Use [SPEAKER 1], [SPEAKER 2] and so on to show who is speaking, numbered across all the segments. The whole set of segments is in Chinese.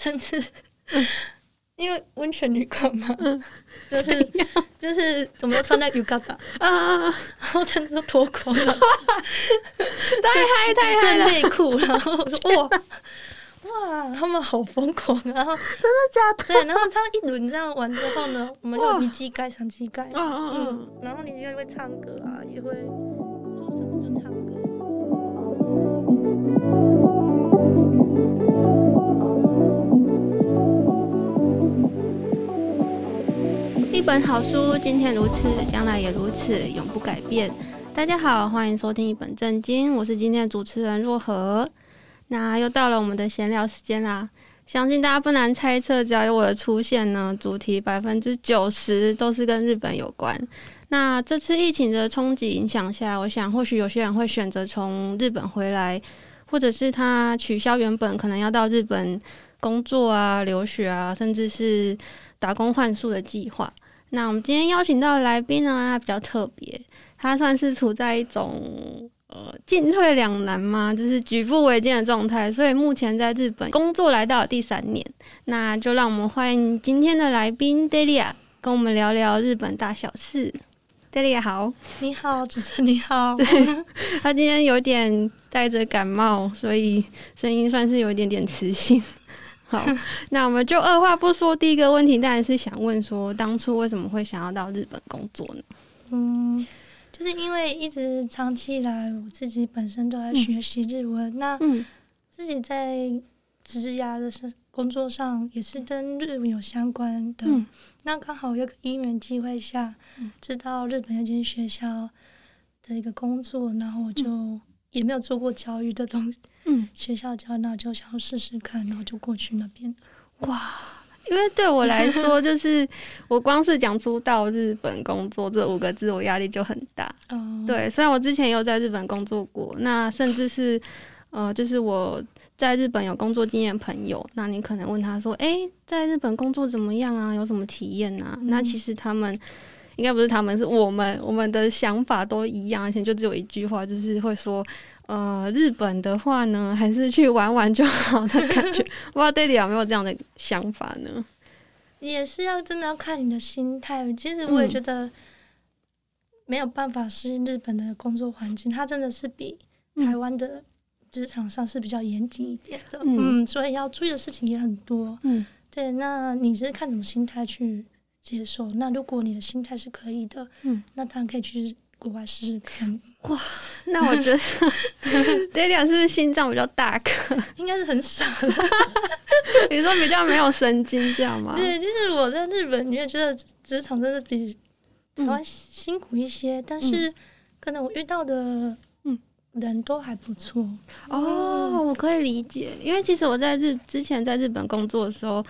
[SPEAKER 1] 甚至因为温泉旅馆嘛，就是 就是怎么穿那浴衣啊，然后甚至都脱光了，
[SPEAKER 2] 太嗨太嗨了，
[SPEAKER 1] 内裤，然后我说 哇哇，他们好疯狂，然后
[SPEAKER 2] 真的假的？
[SPEAKER 1] 对，然后他们一轮这样玩之后呢，我们就一机盖上机盖，嗯，然后你就会唱歌啊，也会做什么就唱
[SPEAKER 2] 一本好书，今天如此，将来也如此，永不改变。大家好，欢迎收听一本正经，我是今天的主持人若何。那又到了我们的闲聊时间啦，相信大家不难猜测，只要有我的出现呢，主题百分之九十都是跟日本有关。那这次疫情的冲击影响下，我想或许有些人会选择从日本回来，或者是他取消原本可能要到日本工作啊、留学啊，甚至是打工换宿的计划。那我们今天邀请到的来宾呢，他比较特别，他算是处在一种呃进退两难嘛，就是举步维艰的状态，所以目前在日本工作来到了第三年。那就让我们欢迎今天的来宾 Delia，跟我们聊聊日本大小事。Delia 好，
[SPEAKER 1] 你好，主持人你好。
[SPEAKER 2] 对，他今天有点带着感冒，所以声音算是有一点点磁性。好，那我们就二话不说，第一个问题当然是想问说，当初为什么会想要到日本工作呢？
[SPEAKER 1] 嗯，就是因为一直长期以来，我自己本身都在学习日文，嗯、那自己在职涯的是工作上也是跟日文有相关的。嗯、那刚好有个因缘机会下，知道日本有间学校的一个工作，然后我就也没有做过教育的东西。嗯，学校教，那就想试试看，然后就过去那边。
[SPEAKER 2] 哇，因为对我来说，就是 我光是讲出到日本工作这五个字，我压力就很大。嗯，对，虽然我之前有在日本工作过，那甚至是呃，就是我在日本有工作经验的朋友，那你可能问他说：“哎，在日本工作怎么样啊？有什么体验啊？”嗯，那其实他们应该不是他们，是我们，我们的想法都一样，而且就只有一句话，就是会说。呃，日本的话呢，还是去玩玩就好的感觉。不知道 Daddy 有没有这样的想法呢？
[SPEAKER 1] 也是要真的要看你的心态。其实我也觉得没有办法适应日本的工作环境，它真的是比台湾的职场上是比较严谨一点的。嗯，嗯，所以要注意的事情也很多。嗯，对。那你是看什么心态去接受？那如果你的心态是可以的，嗯，那当然可以去国外试试看。
[SPEAKER 2] 哇，那我觉得 Delia 是不是心脏比较大颗？
[SPEAKER 1] 应该是很傻。
[SPEAKER 2] 你说比较没有神经，这样吗？
[SPEAKER 1] 对，就是我在日本，你也觉得职场真的比台湾辛苦一些，嗯、但是可能我遇到的人都还不错。嗯、
[SPEAKER 2] 哦，我可以理解，因为其实我在日之前在日本工作的时候，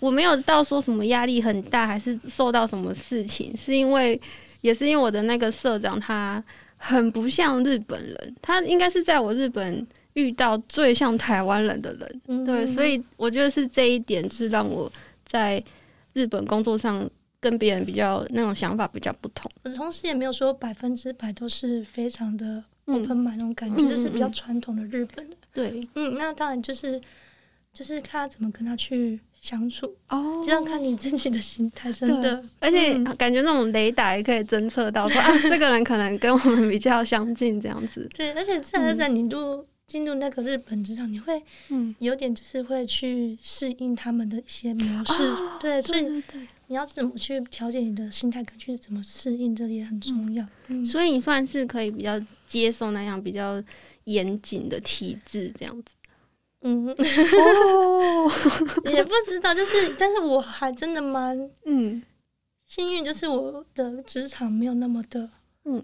[SPEAKER 2] 我没有到说什么压力很大，还是受到什么事情，是因为也是因为我的那个社长他。很不像日本人，他应该是在我日本遇到最像台湾人的人，嗯、对，所以我觉得是这一点，就是让我在日本工作上跟别人比较那种想法比较不同。
[SPEAKER 1] 我同时也没有说百分之百都是非常的 open mind 那种感觉，嗯、就是比较传统的日本人。
[SPEAKER 2] 对，
[SPEAKER 1] 嗯，那当然就是就是看他怎么跟他去。相处哦，这样看你自己的心态，真的，
[SPEAKER 2] 而且感觉那种雷达也可以侦测到说，嗯、啊，这个人可能跟我们比较相近，这样子。
[SPEAKER 1] 对，而且在在你入进入那个日本职场，你会嗯。有点就是会去适应他们的一些模式，哦、对，所以你要怎么去调节你的心态，跟去怎么适应，这也很重要。嗯，
[SPEAKER 2] 所以你算是可以比较接受那样比较严谨的体制，这样子。
[SPEAKER 1] 嗯。哦，也不知道，就是，但是我还真的蛮嗯。幸运，就是我的职场没有那么的嗯，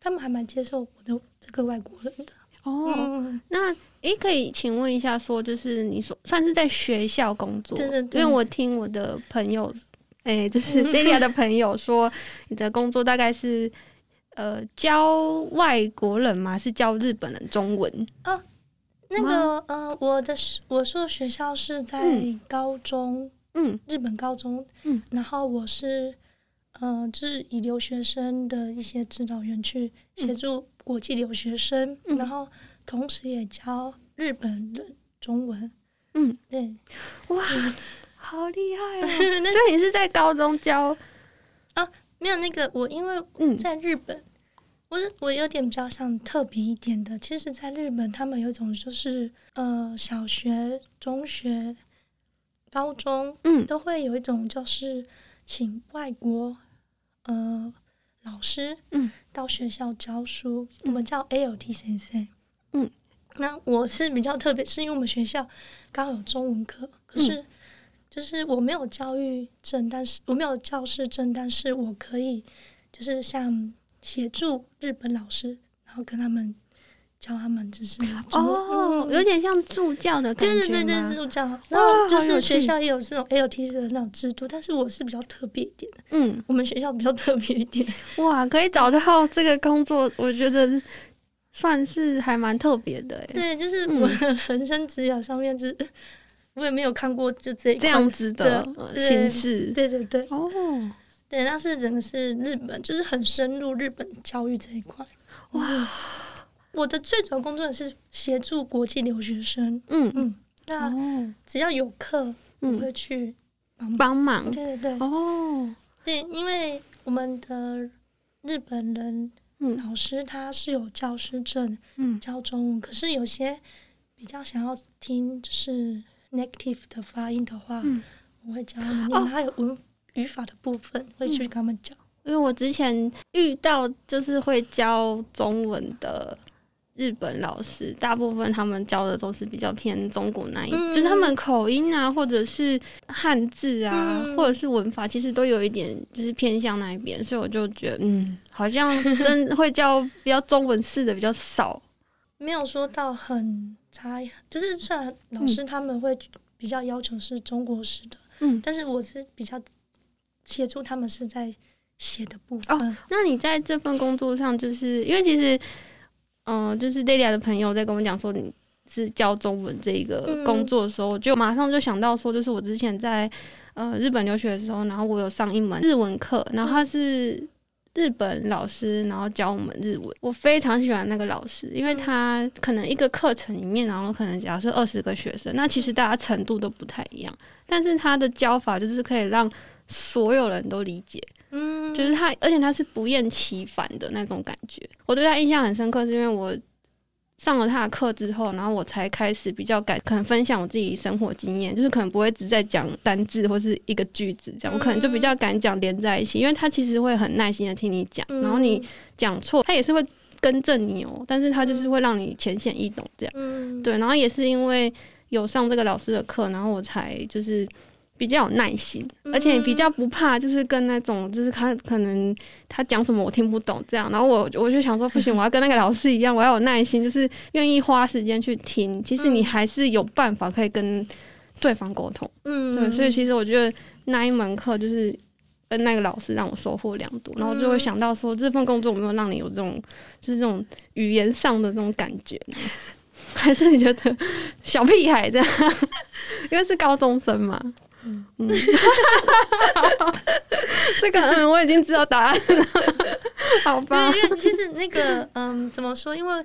[SPEAKER 1] 他们还蛮接受我的这个外国人的。
[SPEAKER 2] 哦。嗯、那诶、欸，可以请问一下，说就是你说算是在学校工作，对对对，因为我听我的朋友，诶、欸，就是 Delia 的朋友说，你的工作大概是呃教外国人吗？是教日本人中文？啊？
[SPEAKER 1] 那个呃，我的我说的学校是在高中，嗯，日本高中，嗯，然后我是呃，就是以留学生的一些指导员去协助国际留学生，嗯，然后同时也教日本的中文，嗯，对，
[SPEAKER 2] 哇，好厉害啊！那你是在高中教？
[SPEAKER 1] 啊？没有那个我，因为在日本，嗯、我我有点比较想特别一点的。其实，在日本，他们有一种就是呃，小学、中学、高中，嗯，都会有一种就是请外国呃老师，嗯，到学校教书，嗯、我们叫 ALT 先生，嗯。那我是比较特别，是因为我们学校刚好有中文课，可是就是我没有教育证，但是我没有教师证，但是我可以就是像协助日本老师，然后跟他们教他们，就是
[SPEAKER 2] 哦，嗯、有点像助教的感觉，
[SPEAKER 1] 对对对对，助教。然后就是学校也有这种 ALT 的那种制度，但是我是比较特别一点的，嗯，我们学校比较特别一点。
[SPEAKER 2] 哇，可以找到这个工作，我觉得。算是还蛮特别的，
[SPEAKER 1] 对，就是我的人生职涯上面，就是、嗯、我也没有看过就这
[SPEAKER 2] 这样子的形式，
[SPEAKER 1] 对对对，哦，对，那是整个是日本，就是很深入日本教育这一块。哇，我的最主要工作是协助国际留学生，嗯嗯，那只要有课，我会去
[SPEAKER 2] 帮忙，
[SPEAKER 1] 对对对，哦，对，因为我们的日本人。嗯，老师他是有教师证，嗯，教中文。可是有些比较想要听就是 negative 的发音的话，嗯，我会教他们。他有文语法的部分，哦，会去跟他们讲。
[SPEAKER 2] 因为我之前遇到就是会教中文的。日本老师大部分他们教的都是比较偏中国那一，嗯、就是他们口音啊，或者是汉字啊，嗯、或者是文法，其实都有一点就是偏向那一边，所以我就觉得，嗯，好像真会教比较中文式的比较少，
[SPEAKER 1] 没有说到很差，就是虽然老师他们会比较要求是中国式的，嗯，但是我是比较协助他们是在写的部分。哦，
[SPEAKER 2] 那你在这份工作上，就是因为其实。嗯，就是 Delia 的朋友在跟我讲说你是教中文这个工作的时候，嗯、就马上就想到说，就是我之前在呃日本留学的时候，然后我有上一门日文课，然后他是日本老师，然后教我们日文。我非常喜欢那个老师，因为他可能一个课程里面，然后可能假设二十个学生，那其实大家程度都不太一样，但是他的教法就是可以让所有人都理解。嗯，就是他，而且他是不厌其烦的那种感觉。我对他印象很深刻，是因为我上了他的课之后，然后我才开始比较敢可能分享我自己生活经验，就是可能不会只在讲单字或是一个句子这样，我可能就比较敢讲连在一起，因为他其实会很耐心的听你讲，然后你讲错，他也是会更正你哦，但是他就是会让你浅显易懂这样。对，然后也是因为有上这个老师的课，然后我才就是。比较有耐心，而且比较不怕，就是跟那种，就是他可能他讲什么我听不懂这样，然后我我就想说不行，我要跟那个老师一样，我要有耐心，就是愿意花时间去听。其实你还是有办法可以跟对方沟通，嗯，对，所以其实我觉得那一门课就是跟那个老师让我收获良多，然后就会想到说这份工作有没有让你有这种就是这种语言上的这种感觉？还是你觉得小屁孩这样？因为是高中生嘛。嗯嗯，这个嗯，我已经知道答案了，好吧？
[SPEAKER 1] 因为其实那个嗯，怎么说？因为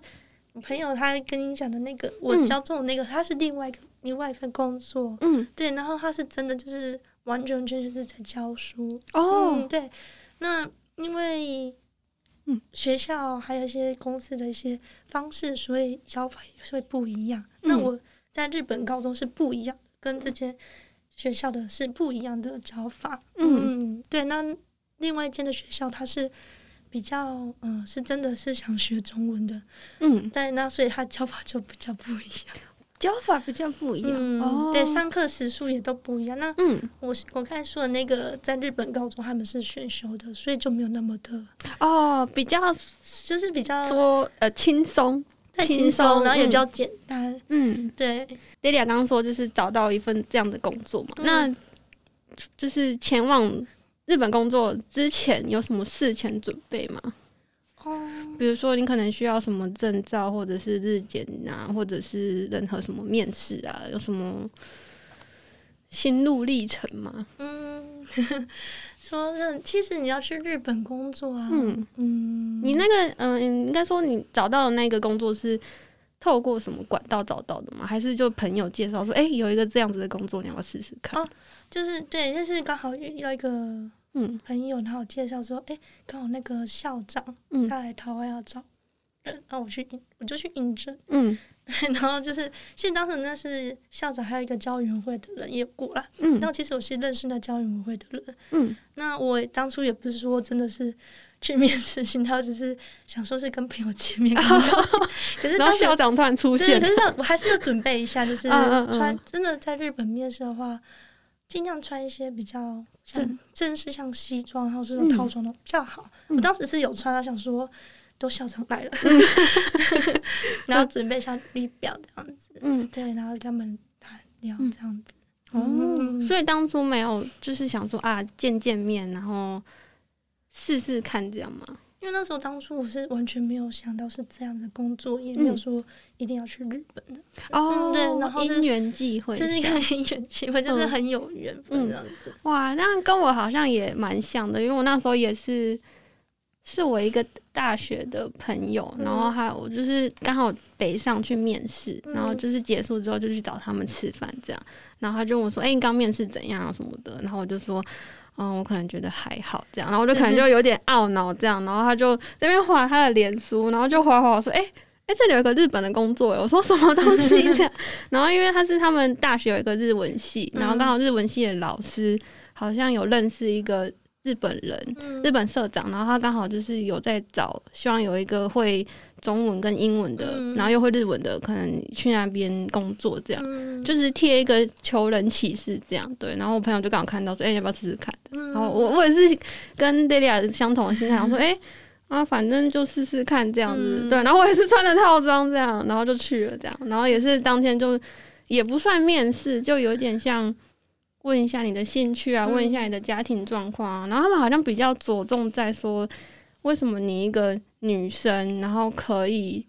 [SPEAKER 1] 我朋友他跟你讲的那个，我教中文那个，他是另外一个另外一份工作，嗯，对。然后他是真的就是完全全就是在教书哦、嗯，对。那因为嗯，学校还有一些公司的一些方式，所以教法也会不一样。那我在日本高中是不一样，跟这些。学校的是不一样的教法，嗯，嗯，对。那另外一间的学校，它是比较，嗯、呃，是真的是想学中文的，嗯，对。那所以它教法就比较不一样，
[SPEAKER 2] 教法比较不一样，
[SPEAKER 1] 嗯、哦，对，上课时数也都不一样。那，嗯，我我刚才说的那个在日本高中他们是选修的，所以就没有那么的，
[SPEAKER 2] 哦，比较
[SPEAKER 1] 就是比较
[SPEAKER 2] 说呃轻松。
[SPEAKER 1] 太轻松，然后也比较简单。嗯，对。
[SPEAKER 2] Delia 刚刚说就是找到一份这样的工作嘛，嗯、那就是前往日本工作之前有什么事前准备吗？哦，比如说你可能需要什么证照，或者是日检啊，或者是任何什么面试啊，有什么心路历程吗？嗯。
[SPEAKER 1] 说，其实你要去日本工作啊，嗯嗯，
[SPEAKER 2] 你那个，嗯、呃，应该说你找到的那个工作是透过什么管道找到的吗？还是就朋友介绍说，哎、欸，有一个这样子的工作，你要不要试试看？
[SPEAKER 1] 哦，就是对，就是刚好遇到一个嗯朋友，然后介绍说，哎、欸，刚好那个校长他来台湾要找人，然后我去，我就去应征，嗯。然后就是，其实当时那是校长，还有一个教员会的人也过来。嗯，然后其实我是认识那教员会的人。嗯，那我当初也不是说真的是去面试，心态只是想说是跟朋友见面。可是当
[SPEAKER 2] 校长突然出现，
[SPEAKER 1] 可是我还是要准备一下，就是 穿真的在日本面试的话，尽量穿一些比较正正式，像西装，然后这种套装的比较好。我当时是有穿，他想说。都校长来了，然后准备一下仪表这样子，嗯，对，然后跟他们谈聊这样子，
[SPEAKER 2] 嗯，所以当初没有就是想说啊见见面，然后试试看这样吗？
[SPEAKER 1] 因为那时候当初我是完全没有想到是这样的工作，也没有说一定要去日本的
[SPEAKER 2] 哦，对，然后因缘际会，
[SPEAKER 1] 就是一个因缘际会，就是很有缘分这样子。
[SPEAKER 2] 哇，那跟我好像也蛮像的，因为我那时候也是。是我一个大学的朋友，嗯、然后还有我就是刚好北上去面试，嗯、然后就是结束之后就去找他们吃饭这样，然后他就问我说：“哎、欸，你刚面试怎样啊什么的？”然后我就说：“嗯，我可能觉得还好这样。”然后我就 可能就有点懊恼这样，然后他就在那边划他的脸书，然后就划划我说：“哎、欸、哎、欸，这里有一个日本的工作。”我说：“什么东西？”这样，然后因为他是他们大学有一个日文系，然后刚好日文系的老师好像有认识一个。日本人，日本社长，然后他刚好就是有在找，希望有一个会中文跟英文的，嗯、然后又会日文的，可能去那边工作，这样，嗯、就是贴一个求人启事这样，对。然后我朋友就刚好看到说，哎、欸，要不要试试看？嗯、然后我我也是跟 Delia 相同的心态，我说，哎、欸，啊，反正就试试看这样子，嗯、对。然后我也是穿着套装这样，然后就去了这样，然后也是当天就也不算面试，就有点像。问一下你的兴趣啊，问一下你的家庭状况啊，嗯、然后他们好像比较着重在说，为什么你一个女生，然后可以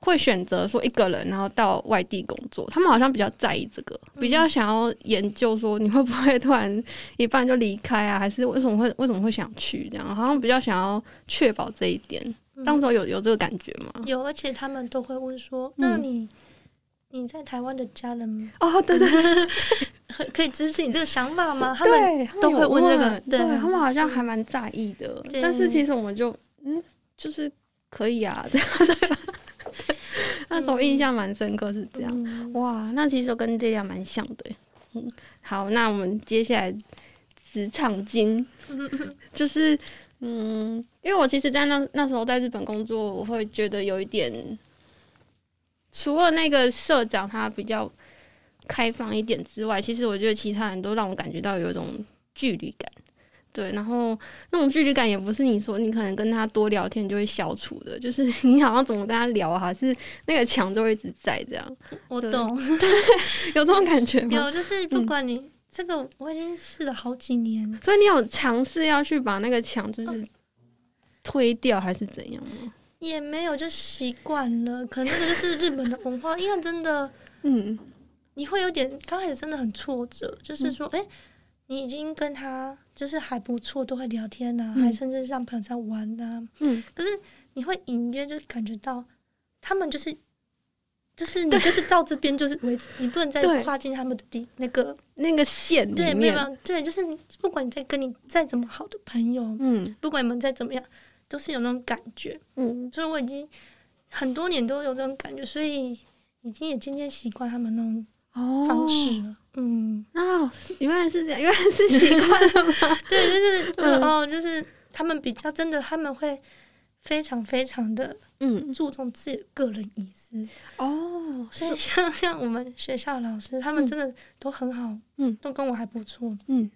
[SPEAKER 2] 会选择说一个人，然后到外地工作，他们好像比较在意这个，比较想要研究说你会不会突然一半就离开啊，还是为什么会为什么会想去这样，好像比较想要确保这一点。当时有有这个感觉吗？
[SPEAKER 1] 有，而且他们都会问说，那你。嗯你在台湾的家人
[SPEAKER 2] 哦，对对对，
[SPEAKER 1] 可以支持你这个想法吗？他们都会问这个，
[SPEAKER 2] 对他们好像还蛮在意的。但是其实我们就嗯，就是可以啊，这 样对吧？那时候印象蛮深刻，是这样。哇，那其实我跟这样蛮像的。嗯，好，那我们接下来职场经，就是嗯，因为我其实，在那那时候在日本工作，我会觉得有一点。除了那个社长他比较开放一点之外，其实我觉得其他人都让我感觉到有一种距离感，对，然后那种距离感也不是你说你可能跟他多聊天就会消除的，就是你好像怎么跟他聊，还是那个墙就会一直在这样。
[SPEAKER 1] 我懂，
[SPEAKER 2] 对，有这种感觉吗？
[SPEAKER 1] 有，就是不管你、嗯、这个，我已经试了好几年，
[SPEAKER 2] 所以你有尝试要去把那个墙就是推掉，还是怎样吗？
[SPEAKER 1] 也没有，就习惯了。可能这个就是日本的文化，因为真的，嗯，你会有点刚开始真的很挫折，就是说，哎、嗯欸，你已经跟他就是还不错，都会聊天啊，嗯、还甚至像朋友在玩啊，嗯，可是你会隐约就感觉到他们就是，就是你就是到这边就是为止，对你不能再跨进他们的地那个
[SPEAKER 2] 那个线，
[SPEAKER 1] 对，没有，对，就是不管你在跟你再怎么好的朋友，嗯，不管你们再怎么样。都是有那种感觉，嗯，所以我已经很多年都有这种感觉，所以已经也渐渐习惯他们那种方式，哦、嗯，
[SPEAKER 2] 哦，原来是这样，原来是习惯了吗？
[SPEAKER 1] 对，就是，嗯、哦，就是他们比较真的，他们会非常非常的，嗯，注重自己的个人隐私，哦，所以像像我们学校老师，他们真的都很好，嗯，都跟我还不错，嗯。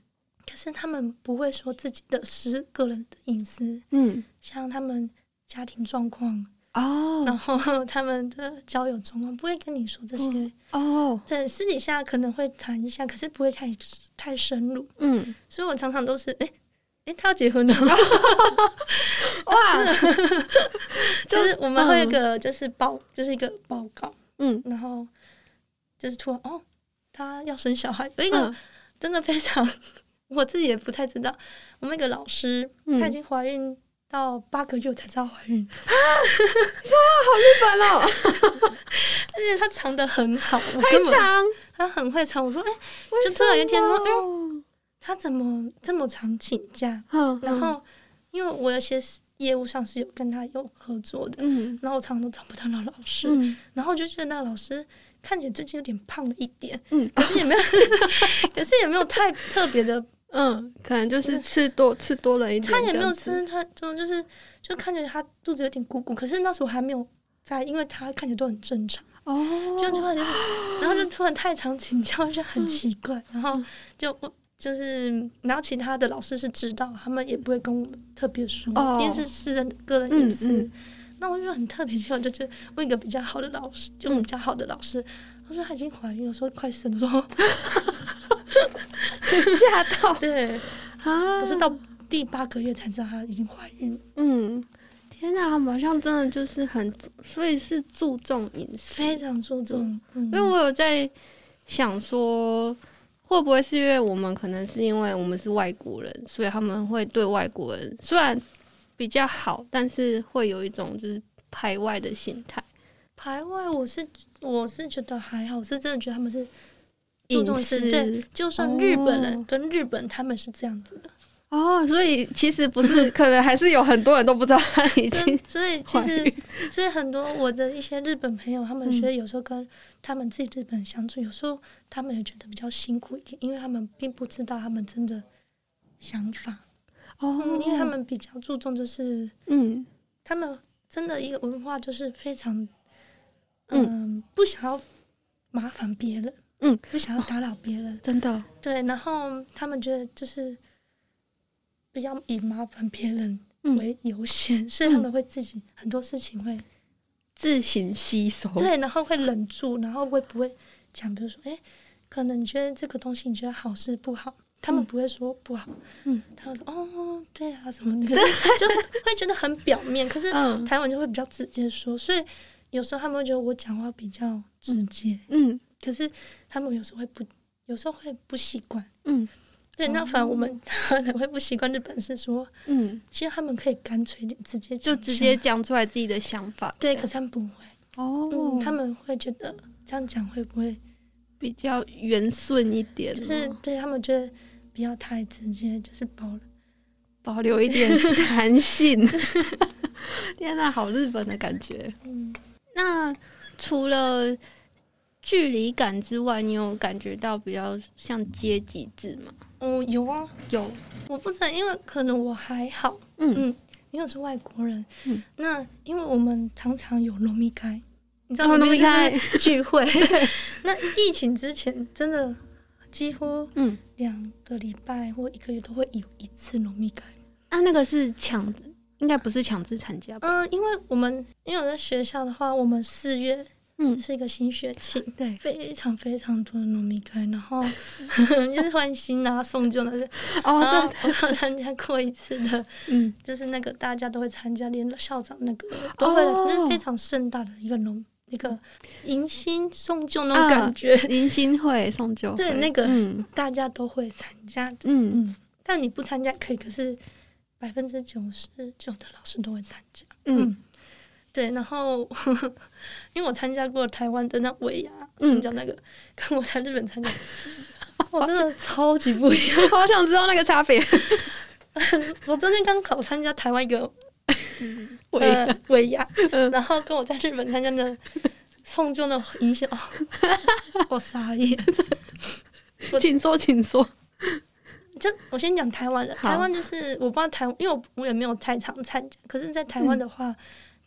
[SPEAKER 1] 可是他们不会说自己的私个人的隐私，嗯，像他们家庭状况哦，然后 他们的交友状况不会跟你说这些哦，对，私底下可能会谈一下，可是不会太太深入，嗯，所以我常常都是，哎、欸，哎、欸，他要结婚了，哇，就是我们会有一个就是报，就是一个报告，嗯，然后就是突然哦，他要生小孩，有一个真的非常。我自己也不太知道，我们那个老师她已经怀孕到八个月才知道怀孕
[SPEAKER 2] 啊！哇，好日本哦！
[SPEAKER 1] 而且他藏的很好，
[SPEAKER 2] 太长，
[SPEAKER 1] 他很会藏。我说，哎、欸，就突然有一天说，哎、欸，他怎么这么常请假？
[SPEAKER 2] 嗯、
[SPEAKER 1] 然后因为我有些业务上是有跟他有合作的，
[SPEAKER 2] 嗯，
[SPEAKER 1] 然后我常常都找不到那老师，
[SPEAKER 2] 嗯，
[SPEAKER 1] 然后我就觉得那个老师看起来最近有点胖了一点，
[SPEAKER 2] 嗯，
[SPEAKER 1] 可是也没有，可是也没有太特别的。
[SPEAKER 2] 嗯，可能就是吃多吃多了一点。
[SPEAKER 1] 他也没有吃，他就就是就看着他肚子有点鼓鼓，可是那时候还没有在，因为他看起来都很正常。
[SPEAKER 2] 哦，
[SPEAKER 1] 就突然就是，然后就突然太常请教，就很奇怪。然后就就是，然后其他的老师是知道，他们也不会跟我们特别说，
[SPEAKER 2] 哦、
[SPEAKER 1] 因为是私人个人隐私。
[SPEAKER 2] 嗯嗯、
[SPEAKER 1] 那我就很特别，就就问一个比较好的老师，就比较好的老师，他说他已经怀孕了，说快生了，说。
[SPEAKER 2] 吓到，
[SPEAKER 1] 对
[SPEAKER 2] 啊！
[SPEAKER 1] 可是到第八个月才知道她已经怀孕。
[SPEAKER 2] 嗯，天哪，他们好像真的就是很，所以是注重隐私，
[SPEAKER 1] 非常注重。嗯、
[SPEAKER 2] 因为我有在想说，会不会是因为我们可能是因为我们是外国人，所以他们会对外国人虽然比较好，但是会有一种就是排外的心态。
[SPEAKER 1] 排外，我是我是觉得还好，是真的觉得他们是。注重是对，就算日本人跟日本，他们是这样子的。
[SPEAKER 2] 哦，所以其实不是，可能还是有很多人都不知道他已经。
[SPEAKER 1] 所以其实，所以很多我的一些日本朋友，他们觉得有时候跟他们自己日本相处，有时候他们也觉得比较辛苦一点，因为他们并不知道他们真的想法。
[SPEAKER 2] 哦，
[SPEAKER 1] 因为他们比较注重就是
[SPEAKER 2] 嗯，
[SPEAKER 1] 他们真的一个文化就是非常嗯不想要麻烦别人。
[SPEAKER 2] 嗯，
[SPEAKER 1] 不想要打扰别人，
[SPEAKER 2] 哦，真的。
[SPEAKER 1] 对，然后他们觉得就是比较以麻烦别人为优先，嗯，所以他们会自己很多事情会
[SPEAKER 2] 自行吸收。
[SPEAKER 1] 对，然后会忍住，然后会不会讲，比如说，哎，可能你觉得这个东西你觉得好是不好，他们不会说不好，
[SPEAKER 2] 嗯，
[SPEAKER 1] 他们说哦，对啊，什么的，就会觉得很表面，可是台湾就会比较直接说，所以有时候他们会觉得我讲话比较直接，
[SPEAKER 2] 嗯。嗯
[SPEAKER 1] 可是他们有时候会不，有时候会不习惯。
[SPEAKER 2] 嗯，
[SPEAKER 1] 对，那反而我们 可能会不习惯。日本是说，
[SPEAKER 2] 嗯，
[SPEAKER 1] 其实他们可以干脆一点，直接
[SPEAKER 2] 就直接讲出来自己的想法。
[SPEAKER 1] 对，可是他们不会。
[SPEAKER 2] 哦、
[SPEAKER 1] 嗯，他们会觉得这样讲会不会
[SPEAKER 2] 比较圆顺一点？
[SPEAKER 1] 就是对他们觉得不要太直接，就是保
[SPEAKER 2] 保留一点弹性。天哪，好日本的感觉。
[SPEAKER 1] 嗯，
[SPEAKER 2] 那除了。距离感之外，你有感觉到比较像阶级制吗？
[SPEAKER 1] 哦，有啊，
[SPEAKER 2] 有。
[SPEAKER 1] 我不知道，因为可能我还好，
[SPEAKER 2] 嗯
[SPEAKER 1] 嗯，因为我是外国人，
[SPEAKER 2] 嗯，
[SPEAKER 1] 那因为我们常常有农民开，你知道农民开聚会，那疫情之前真的几乎嗯两个礼拜或一个月都会有一次农民开。
[SPEAKER 2] 啊，那个是强，应该不是强制参加吧？
[SPEAKER 1] 嗯，因为我们因为我在学校的话，我们四月。
[SPEAKER 2] 嗯，
[SPEAKER 1] 是一个新学期，
[SPEAKER 2] 对，
[SPEAKER 1] 非常非常多的农民开，然后 就是换新啊、送旧的，哦，然后我有参加过一次的，
[SPEAKER 2] 嗯，
[SPEAKER 1] 就是那个大家都会参加，连校长那个都会，哦、是非常盛大的一个农那个迎新送旧那种感觉，
[SPEAKER 2] 啊、迎新会送旧，
[SPEAKER 1] 对，那个大家都会参加，
[SPEAKER 2] 嗯。
[SPEAKER 1] 嗯，但你不参加可以，可是百分之九十九的老师都会参加，
[SPEAKER 2] 嗯。嗯
[SPEAKER 1] 对，然后呵呵因为我参加过台湾的那尾牙，嗯，叫那个，跟我在日本参加，我真的超级不一样，
[SPEAKER 2] 好想知道那个差别。
[SPEAKER 1] 我昨天刚好参加台湾一个 尾牙，尾牙，然后跟我在日本参加的送旧的影响，哦，我傻眼。
[SPEAKER 2] 请说，请说。
[SPEAKER 1] 就我先讲台湾的，台湾就是我不知道台湾，因为我我也没有太常参加，可是，在台湾的话。嗯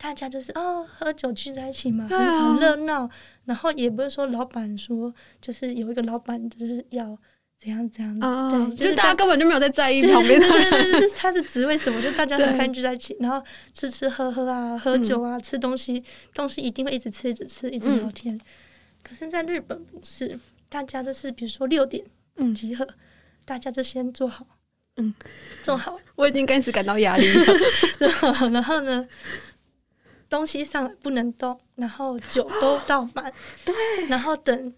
[SPEAKER 1] 大家就是哦，喝酒聚在一起嘛，很常热闹。然后也不是说老板说，就是有一个老板就是要怎样怎样，
[SPEAKER 2] 哦、
[SPEAKER 1] 对，
[SPEAKER 2] 就是大家根本就没有在在意旁边的。
[SPEAKER 1] 对对对对，他是职位什么，就大家 很开心聚在一起，然后吃吃喝喝啊，喝酒啊，嗯、吃东西，东西一定会一直吃，一直吃，一直聊天。嗯、可是，在日本不是，大家就是比如说六点集合，嗯、大家就先做好，
[SPEAKER 2] 嗯，
[SPEAKER 1] 做好。
[SPEAKER 2] 我已经开始感到压力 了。
[SPEAKER 1] 然后呢？东西上来不能动，然后酒都倒满，
[SPEAKER 2] 对，
[SPEAKER 1] 然后等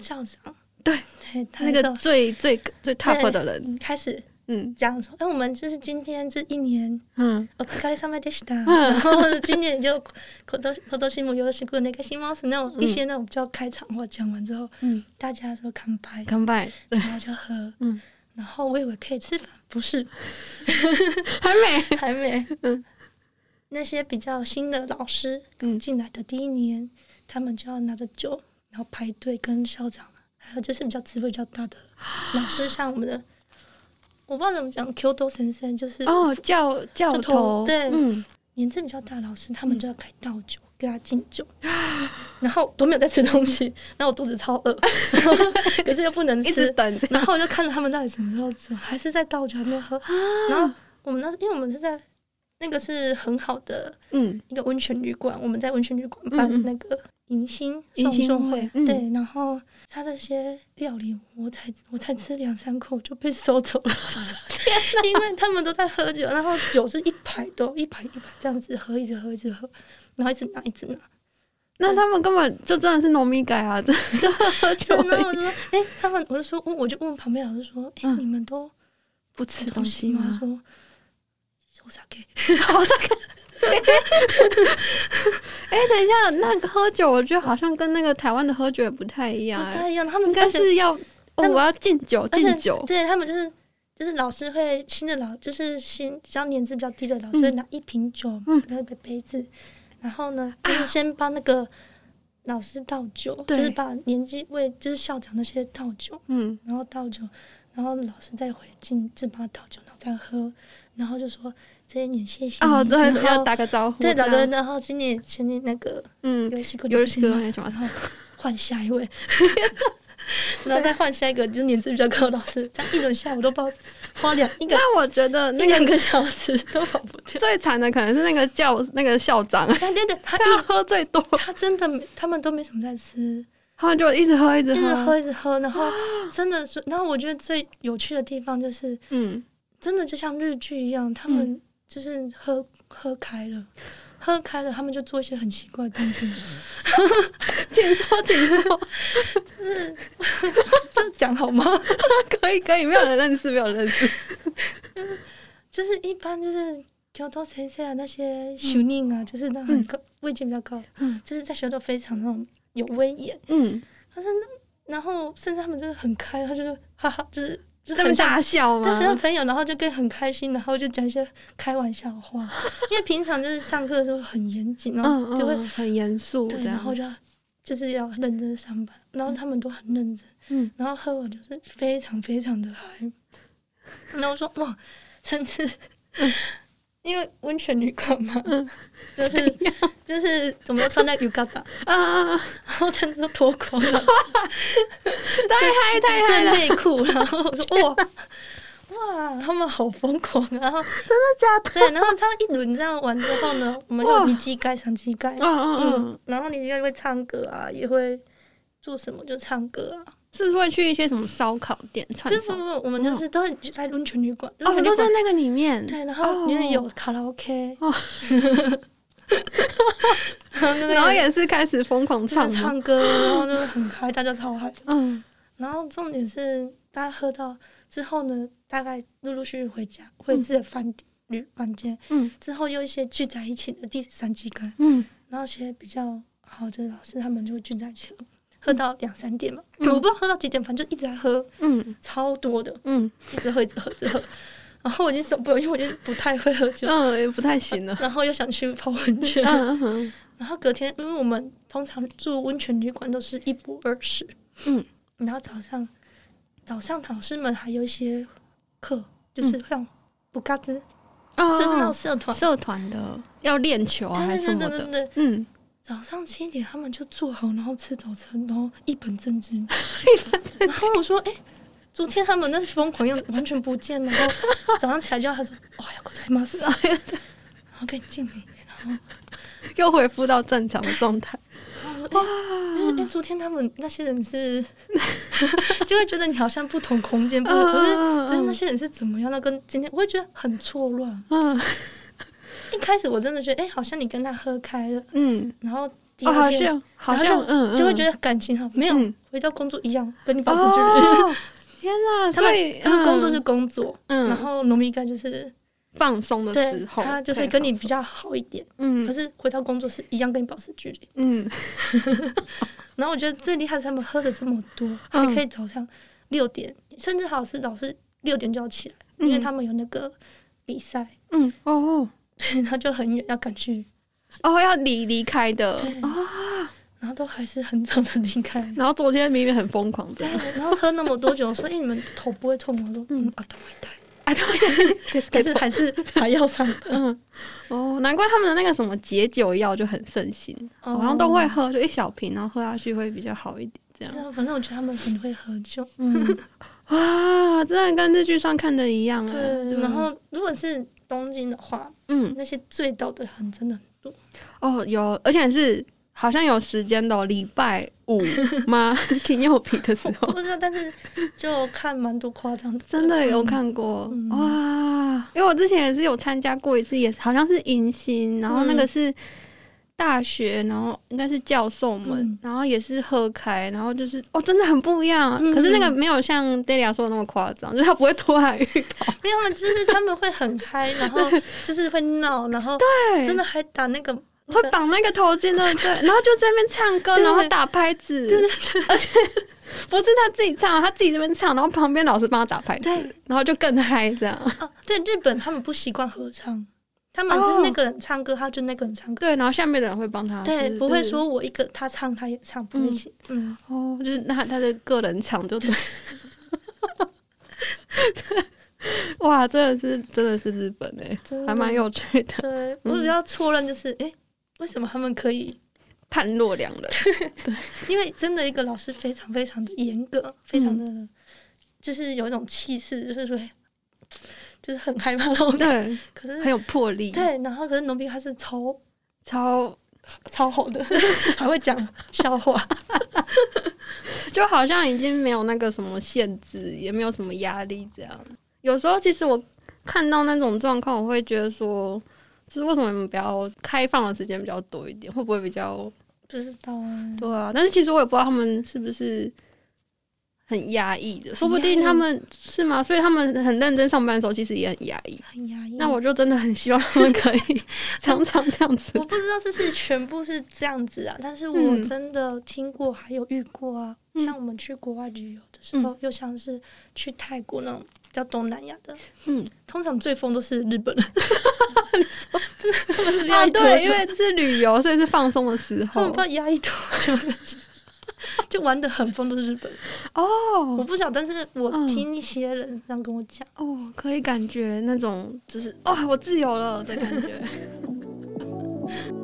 [SPEAKER 1] 校长，
[SPEAKER 2] 对
[SPEAKER 1] 对，
[SPEAKER 2] 那个最最最 top 的人
[SPEAKER 1] 开始嗯，讲说，哎，我们就是今天这一年，嗯，お疲れ様でした，然后今年就今年今年もよろしくお愿いします那种一些那种叫开场话讲完之后，嗯，大家说干杯，
[SPEAKER 2] 干杯，
[SPEAKER 1] 然后就喝，嗯，然后我以为可以吃饭，不是，
[SPEAKER 2] 还没，
[SPEAKER 1] 还没，嗯，那些比较新的老师刚进来的第一年，他们就要拿着酒，然后排队跟校长，还有就是比较职位比较大的老师，像我们的。 我不知道怎么讲，Q 多先生就是
[SPEAKER 2] 哦，教教头
[SPEAKER 1] 对，嗯，年纪比较大老师，他们就要开倒酒，给他敬酒，然后都没有在吃东西，然后我肚子超饿，可是又不能吃，然后我就看着他们到底什么时候吃，还是在倒酒还没有喝，然后我们那因为我们是在那个是很好的嗯。一个温泉旅馆，我们在温泉旅馆办那个迎新迎新会，对，然后。他那些料理，我才我才吃两三口就被收走了，因为他们都在喝酒，然后酒是一排都一排一排这样子喝，一直喝一直喝，然后一直拿一直拿。
[SPEAKER 2] 那他们根本就真的是农民改啊，这这 喝酒。
[SPEAKER 1] 然后我就说，哎、欸，他们我就说，我就问旁边老师说，哎、欸，你们都
[SPEAKER 2] 不吃东西吗？
[SPEAKER 1] 他说，我啥给？我啥给？
[SPEAKER 2] 哎、欸，等一下，那个喝酒，我觉得好像跟那个台湾的喝酒也不太一样，
[SPEAKER 1] 不太一样。他们
[SPEAKER 2] 应该是要，哦，我要敬酒，敬酒。
[SPEAKER 1] 对他们就是，就是老师会新的老，就是新，比较年纪比较低的老师会拿一瓶酒，嗯，那个杯子，然后呢，就是先帮那个老师倒酒，啊、就是把年纪为就是校长那些倒酒，嗯，然后倒酒，然后老师再回敬，就帮他倒酒，然后再喝，然后就说。这一年谢谢
[SPEAKER 2] 哦，对，要打个招呼。
[SPEAKER 1] 对，打个然后今年前年那个，嗯，有些有些然后换下一位，然后再换下一个，就是年纪比较高的老师，这样一轮下午都不知道花两一个。
[SPEAKER 2] 那我觉得那
[SPEAKER 1] 两个小时都跑不掉。
[SPEAKER 2] 最惨的可能是那个教那个校长，
[SPEAKER 1] 对对对，他
[SPEAKER 2] 喝最多，
[SPEAKER 1] 他真的他们都没什么在吃，
[SPEAKER 2] 他们就一直喝一直喝
[SPEAKER 1] 一直喝一直喝，然后 真的是，然后我觉得最有趣的地方就是，嗯，真的就像日剧一样，他们。就是喝喝开了，喝开了，他们就做一些很奇怪的动作。
[SPEAKER 2] 请说，请说，
[SPEAKER 1] 就是这样讲好吗？
[SPEAKER 2] 可以，可以，没有人认识，没有人认识。
[SPEAKER 1] 就是就是一般就是教头先生啊，那些首领啊，就是那很高位阶比较高，嗯，就是在学校都非常那种有威严，嗯，但是然后甚至他们真的很开，他就是哈哈，就是。
[SPEAKER 2] 他们大笑吗？
[SPEAKER 1] 跟，朋友，然后就跟很开心，然后就讲一些开玩笑话。因为平常就是上课的时候很严谨，然后就会很严肃，对，然后就就是要认真上班，然后他们都很认真，嗯，然后喝我就是非常非常的嗨。然后我说哇，甚至。因为温泉旅馆嘛，就是就是怎么穿在浴缸的啊，然后甚至都脱光了，
[SPEAKER 2] 太嗨 太嗨了，
[SPEAKER 1] 内裤，然后我说哇哇，他们好疯狂，然后真
[SPEAKER 2] 的假的？
[SPEAKER 1] 对，然后他们一轮这样玩之后呢，我们就一机盖上机盖，嗯，然后你机盖会唱歌啊，也会做什么就唱歌啊。
[SPEAKER 2] 是不是会去一些什么烧烤店？串烧？
[SPEAKER 1] 不不不，我们就是都会在温泉旅馆。
[SPEAKER 2] 哦，都在那个里面。
[SPEAKER 1] 对，然后里面有卡拉 OK。哦。
[SPEAKER 2] 然后也是开始疯狂唱
[SPEAKER 1] 唱歌，然后就很嗨，大家超嗨。嗯。然后重点是，大家喝到之后呢，大概陆陆续续回家，回自己的饭店、旅房间。嗯。之后又一些聚在一起的第三机关。嗯。然后一些比较好的老师，他们就会聚在一起了。喝到两三点嘛，嗯、我不知道喝到几点，反正就一直在喝，嗯，超多的，嗯，一直喝，一直喝，一直喝。然后我已经受不了，因为我已经不太会喝酒，
[SPEAKER 2] 嗯，也不太行了。
[SPEAKER 1] 然后又想去泡温泉，嗯嗯、然后隔天，因为我们通常住温泉旅馆都是一波二十，嗯，然后早上早上老师们还有一些课，就是像补嘎子，嗯、就是那种社团。
[SPEAKER 2] 社团的要练球啊，还是什么的，嗯。
[SPEAKER 1] 早上七点，他们就做好，然后吃早餐，然后一本正经，一本正经。然后我说：“哎、欸，昨天他们那疯狂样子完全不见了。”然后早上起来就要他说：“哇呀，我在吗？是啊。”然后可以敬礼，然后
[SPEAKER 2] 又恢复到正常的状态。
[SPEAKER 1] 哇！因为昨天他们那些人是 就会觉得你好像不同空间，不同可是，就是那些人是怎么样？那跟今天我会觉得很错乱。嗯。一开始我真的觉得，哎、欸，好像你跟他喝开了，嗯，然后第二天，好像，嗯，就会觉得感情好，没有，回到工作一样，跟你保持距离。
[SPEAKER 2] 天哪！
[SPEAKER 1] 他们他们工作是工作，嗯，然后农民干就是
[SPEAKER 2] 放松的时候，
[SPEAKER 1] 他就是跟你比较好一点，嗯，可是回到工作是一样跟你保持距离，嗯。然后我觉得最厉害是他们喝了这么多，还可以早上六点，甚至好是老师六点就要起来，因为他们有那个比赛，嗯。哦，对，然后就很远要赶去，
[SPEAKER 2] 哦，要离离开的
[SPEAKER 1] 啊。然后都还是很早的离开，
[SPEAKER 2] 然后昨天明明很疯狂，对，
[SPEAKER 1] 然后喝那么多酒，说：“哎，你们头不会痛吗？”我说：“嗯，啊，头会痛，啊，头会痛，可是还是还要上班。”嗯，
[SPEAKER 2] 哦，难怪他们的那个什么解酒药就很盛行，好像都会喝，就一小瓶，然后喝下去会比较好一点。这样，
[SPEAKER 1] 反正我觉得他们很会喝酒。
[SPEAKER 2] 嗯，哇，真的跟日剧上看的一样。
[SPEAKER 1] 对，然后如果是东京的话，嗯，那些醉倒的人真的很多。
[SPEAKER 2] 哦，有，而且是。好像有时间的，礼拜五吗？挺有皮的时候，
[SPEAKER 1] 不知道，但是就看蛮多夸张的，
[SPEAKER 2] 真的有看过、嗯、哇！因为我之前也是有参加过一次，也好像是迎新，然后那个是大学，然后应该是教授们，嗯、然后也是喝开，然后就是哦，真的很不一样。嗯、可是那个没有像 Delia 说的那么夸张，就是他不会脱海浴袍，
[SPEAKER 1] 因为他们就是他们会很嗨，然后 就是会闹，然后对，真的还打那个。
[SPEAKER 2] 会绑那个头巾的，对，然后就在那边唱歌，然后打拍子，对对对，而且 不是他自己唱，他自己这边唱，然后旁边老师帮他打拍子，对，然后就更嗨这样。
[SPEAKER 1] 哦，对，日本他们不习惯合唱，他们就是那个人唱歌，他就那个人唱歌，
[SPEAKER 2] 对，然后下面的人会帮他，
[SPEAKER 1] 对，不会说我一个他唱他也唱不一起，嗯，
[SPEAKER 2] 哦，就是那他的个人场就对。哇，真的是真的是日本哎，还蛮有趣的。
[SPEAKER 1] 对，我比较错乱就是哎。为什么他们可以
[SPEAKER 2] 判若两人？
[SPEAKER 1] 对，因为真的一个老师非常非常的严格，非常的，嗯、就是有一种气势，就是说，就是很害怕那种。对，可是
[SPEAKER 2] 很有魄力。
[SPEAKER 1] 对，然后可是农民还是超
[SPEAKER 2] 超
[SPEAKER 1] 超好的，还会讲笑话，
[SPEAKER 2] 就好像已经没有那个什么限制，也没有什么压力这样。有时候其实我看到那种状况，我会觉得说。就是为什么你们比较开放的时间比较多一点？会不会比较
[SPEAKER 1] 不知道啊？
[SPEAKER 2] 对啊，但是其实我也不知道他们是不是很压抑的，说不定他们是吗？所以他们很认真上班的时候，其实也很压抑，
[SPEAKER 1] 很压抑。
[SPEAKER 2] 那我就真的很希望他们可以 常常这样子。
[SPEAKER 1] 我不知道是不是全部是这样子啊，但是我真的听过，还有遇过啊。嗯、像我们去国外旅游的时候，嗯、又像是去泰国那种。叫东南亚的，嗯，通常最疯都是日本人，
[SPEAKER 2] 啊，对，因为是旅游，所以是放松的时候，
[SPEAKER 1] 不知道压抑多久，就玩的很疯的日本人。哦我不晓得但是我听一些人这样跟我讲
[SPEAKER 2] 哦可以感觉那种就是哦我自由了的感觉。